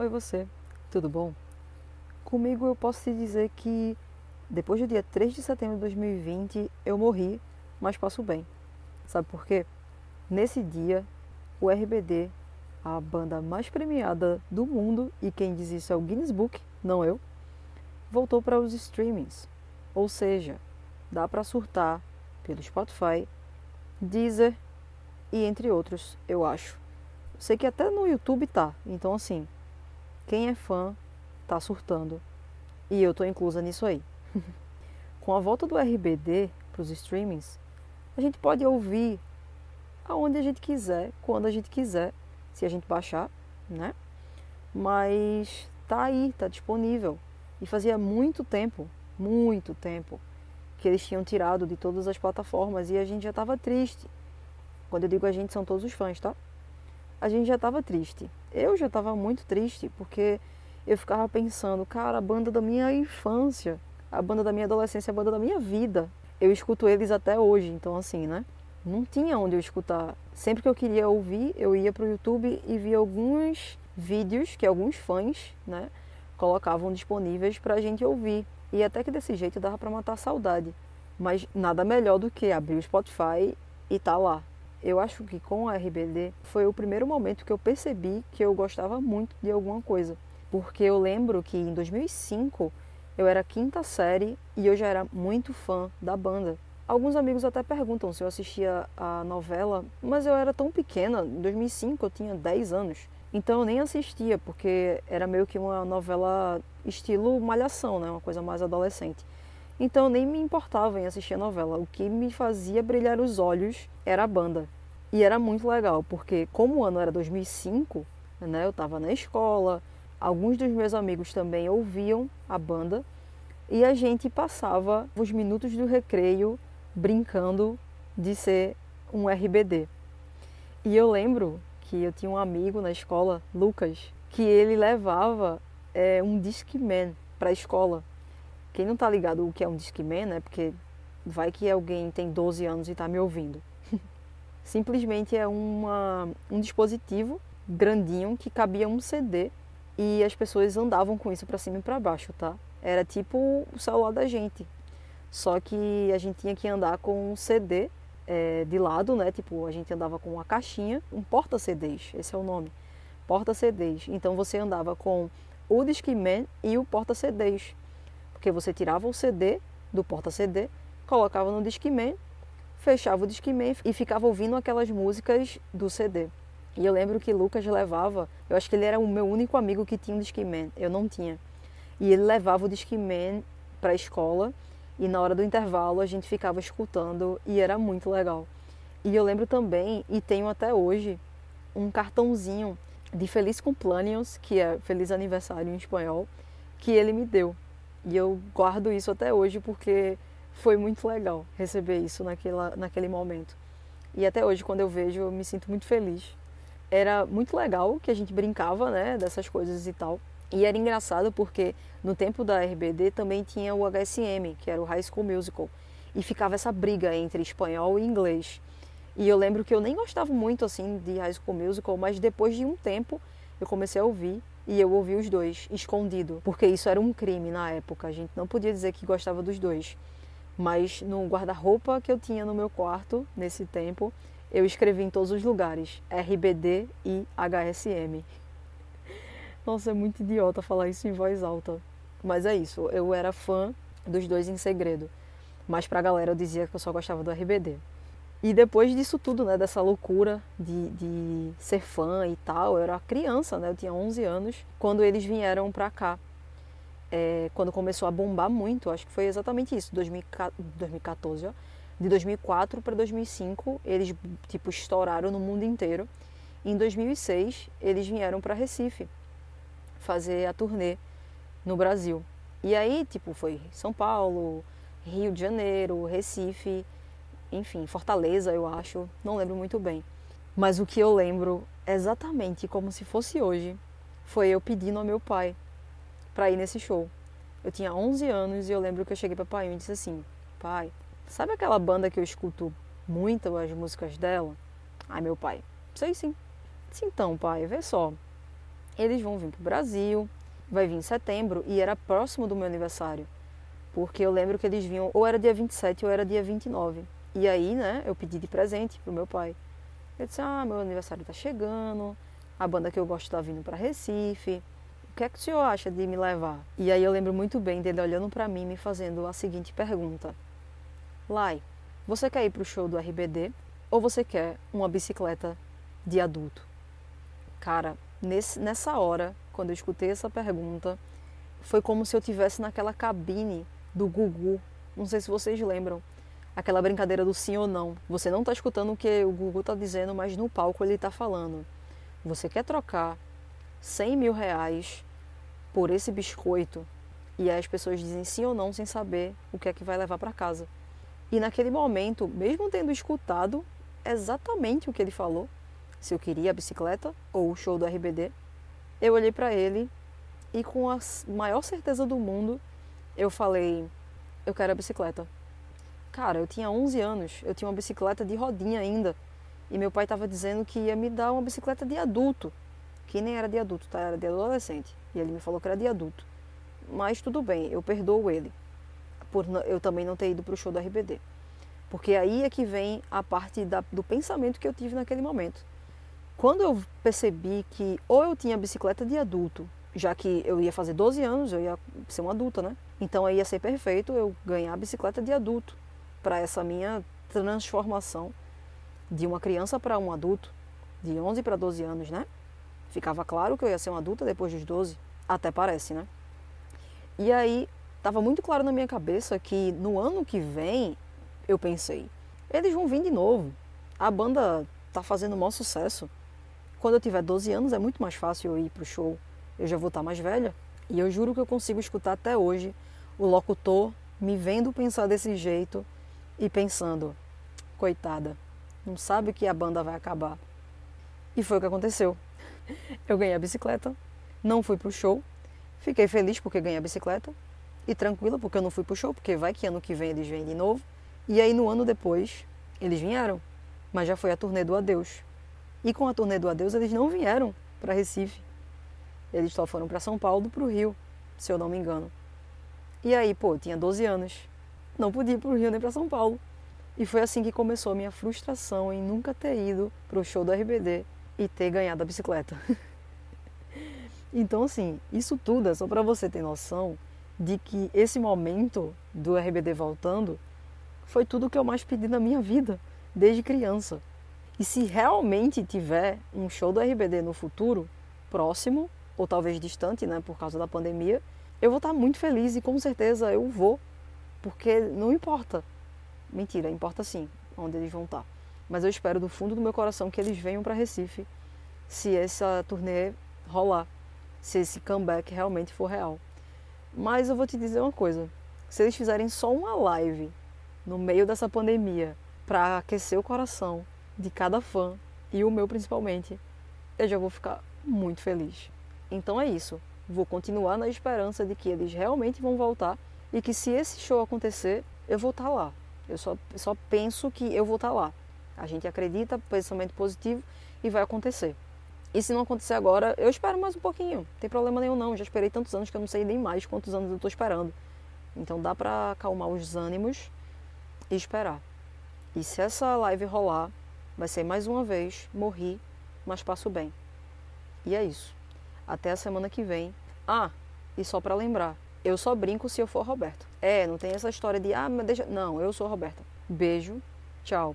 Oi você, tudo bom? Comigo eu posso te dizer que depois do dia 3 de setembro de 2020 eu morri, mas passo bem. Sabe por quê? Nesse dia, o RBD, a banda mais premiada do mundo, e quem diz isso é o Guinness Book, não eu, voltou para os streamings. Ou seja, dá para surtar pelo Spotify, Deezer e entre outros, eu acho. Sei que até no YouTube tá. Então assim, quem é fã tá surtando. E eu tô inclusa nisso aí. Com a volta do RBD para os streamings, a gente pode ouvir aonde a gente quiser, quando a gente quiser, se a gente baixar, né? Mas tá aí, tá disponível. E fazia muito tempo, muito tempo, que eles tinham tirado de todas as plataformas e a gente já estava triste. Quando eu digo a gente, são todos os fãs, tá? A gente já estava triste. Eu já estava muito triste porque eu ficava pensando, cara, a banda da minha infância, a banda da minha adolescência, a banda da minha vida. Eu escuto eles até hoje, então assim, né? Não tinha onde eu escutar. Sempre que eu queria ouvir, eu ia pro YouTube e via alguns vídeos que alguns fãs, né, colocavam disponíveis para a gente ouvir. E até que desse jeito dava para matar a saudade. Mas nada melhor do que abrir o Spotify e tá lá. Eu acho que com a RBD foi o primeiro momento que eu percebi que eu gostava muito de alguma coisa. Porque eu lembro que em 2005 eu era quinta série e eu já era muito fã da banda. Alguns amigos até perguntam se eu assistia a novela, mas eu era tão pequena, em 2005 eu tinha 10 anos. Então eu nem assistia, porque era meio que uma novela estilo malhação, né? uma coisa mais adolescente. Então eu nem me importava em assistir a novela. O que me fazia brilhar os olhos era a banda. E era muito legal, porque como o ano era 2005, né? eu estava na escola, alguns dos meus amigos também ouviam a banda e a gente passava os minutos do recreio brincando de ser um RBD. E eu lembro que eu tinha um amigo na escola, Lucas, que ele levava é, um Discman para a escola. Quem não tá ligado o que é um Discman, né? Porque vai que alguém tem 12 anos e está me ouvindo. Simplesmente é uma, um dispositivo grandinho que cabia um CD e as pessoas andavam com isso para cima e para baixo, tá? Era tipo o celular da gente. Só que a gente tinha que andar com um CD é, de lado, né? Tipo, a gente andava com uma caixinha, um porta-CDs, esse é o nome, porta-CDs. Então você andava com o Discman e o porta-CDs, porque você tirava o CD do porta-CD, colocava no Discman, fechava o Discman e ficava ouvindo aquelas músicas do CD. E eu lembro que Lucas levava, eu acho que ele era o meu único amigo que tinha um Discman, eu não tinha. E ele levava o Discman para a escola e na hora do intervalo a gente ficava escutando e era muito legal. E eu lembro também, e tenho até hoje, um cartãozinho de Feliz Cumpleaños, que é Feliz Aniversário em espanhol, que ele me deu. E eu guardo isso até hoje porque foi muito legal receber isso naquela, naquele momento. E até hoje, quando eu vejo, eu me sinto muito feliz. Era muito legal que a gente brincava né, dessas coisas e tal. E era engraçado porque no tempo da RBD também tinha o HSM, que era o High School Musical, e ficava essa briga entre espanhol e inglês. E eu lembro que eu nem gostava muito assim de High School Musical, mas depois de um tempo eu comecei a ouvir e eu ouvi os dois escondido, porque isso era um crime na época. A gente não podia dizer que gostava dos dois. Mas no guarda-roupa que eu tinha no meu quarto nesse tempo, eu escrevi em todos os lugares RBD e HSM. Nossa, é muito idiota falar isso em voz alta. Mas é isso, eu era fã dos dois em segredo. Mas pra galera eu dizia que eu só gostava do RBD. E depois disso tudo, né, dessa loucura de, de ser fã e tal, eu era criança, né, eu tinha 11 anos, quando eles vieram pra cá. É, quando começou a bombar muito, acho que foi exatamente isso, 2014, ó, de 2004 para 2005, eles tipo estouraram no mundo inteiro. Em 2006, eles vieram para Recife fazer a turnê no Brasil. E aí, tipo, foi São Paulo, Rio de Janeiro, Recife, enfim, Fortaleza, eu acho, não lembro muito bem. Mas o que eu lembro exatamente como se fosse hoje foi eu pedindo ao meu pai para ir nesse show. Eu tinha 11 anos e eu lembro que eu cheguei para pai e disse assim: "Pai, sabe aquela banda que eu escuto muito as músicas dela?" Ai, meu pai: "Sei sim." Disse, então, pai, vê só. eles vão vir para o Brasil, vai vir em setembro e era próximo do meu aniversário. Porque eu lembro que eles vinham, ou era dia 27 ou era dia 29. E aí, né, eu pedi de presente pro meu pai. Eu disse: Ah, meu aniversário está chegando, a banda que eu gosto está vindo para Recife. O que é que o senhor acha de me levar? E aí eu lembro muito bem dele olhando para mim me fazendo a seguinte pergunta: Lai, você quer ir para o show do RBD ou você quer uma bicicleta de adulto? Cara, nesse, nessa hora, quando eu escutei essa pergunta, foi como se eu tivesse naquela cabine do Gugu. Não sei se vocês lembram. Aquela brincadeira do sim ou não. Você não está escutando o que o Gugu está dizendo, mas no palco ele está falando. Você quer trocar 100 mil reais por esse biscoito? E aí as pessoas dizem sim ou não sem saber o que é que vai levar para casa. E naquele momento, mesmo tendo escutado exatamente o que ele falou, se eu queria a bicicleta ou o show do RBD, eu olhei para ele e com a maior certeza do mundo eu falei: eu quero a bicicleta. Cara, eu tinha 11 anos, eu tinha uma bicicleta de rodinha ainda. E meu pai estava dizendo que ia me dar uma bicicleta de adulto, que nem era de adulto, tá? Era de adolescente. E ele me falou que era de adulto. Mas tudo bem, eu perdoo ele por eu também não ter ido para o show do RBD. Porque aí é que vem a parte da, do pensamento que eu tive naquele momento. Quando eu percebi que ou eu tinha bicicleta de adulto, já que eu ia fazer 12 anos, eu ia ser uma adulta, né? Então aí ia ser perfeito eu ganhar a bicicleta de adulto para essa minha transformação de uma criança para um adulto, de 11 para 12 anos, né? Ficava claro que eu ia ser uma adulta depois dos 12, até parece, né? E aí estava muito claro na minha cabeça que no ano que vem, eu pensei, eles vão vir de novo. A banda tá fazendo o maior sucesso. Quando eu tiver 12 anos é muito mais fácil eu ir pro show. Eu já vou estar tá mais velha. E eu juro que eu consigo escutar até hoje o locutor me vendo pensar desse jeito e pensando, coitada, não sabe que a banda vai acabar. E foi o que aconteceu. Eu ganhei a bicicleta, não fui pro show, fiquei feliz porque ganhei a bicicleta, e tranquila, porque eu não fui pro show, porque vai que ano que vem eles vêm de novo. E aí no ano depois, eles vieram, mas já foi a turnê do Adeus. E com a turnê do Adeus, eles não vieram para Recife. Eles só foram para São Paulo, para o Rio, se eu não me engano. E aí, pô, eu tinha 12 anos. Não podia ir para o Rio nem para São Paulo. E foi assim que começou a minha frustração em nunca ter ido para o show do RBD e ter ganhado a bicicleta. então, assim, isso tudo é só para você ter noção de que esse momento do RBD voltando foi tudo que eu mais pedi na minha vida, desde criança. E se realmente tiver um show do RBD no futuro, próximo, ou talvez distante, né, por causa da pandemia, eu vou estar muito feliz e com certeza eu vou, porque não importa. Mentira, importa sim onde eles vão estar. Mas eu espero do fundo do meu coração que eles venham para Recife, se essa turnê rolar, se esse comeback realmente for real. Mas eu vou te dizer uma coisa: se eles fizerem só uma live no meio dessa pandemia para aquecer o coração de cada fã e o meu principalmente, eu já vou ficar muito feliz. Então é isso. Vou continuar na esperança de que eles realmente vão voltar e que se esse show acontecer, eu vou estar tá lá. Eu só, só penso que eu vou estar tá lá. A gente acredita, pensamento positivo e vai acontecer. E se não acontecer agora, eu espero mais um pouquinho. Não tem problema nenhum não. Já esperei tantos anos que eu não sei nem mais quantos anos eu estou esperando. Então dá para acalmar os ânimos e esperar. E se essa live rolar, vai ser mais uma vez morri, mas passo bem. E é isso. Até a semana que vem. Ah, e só para lembrar, eu só brinco se eu for Roberta. É, não tem essa história de ah, mas deixa. Não, eu sou Roberta. Beijo, tchau.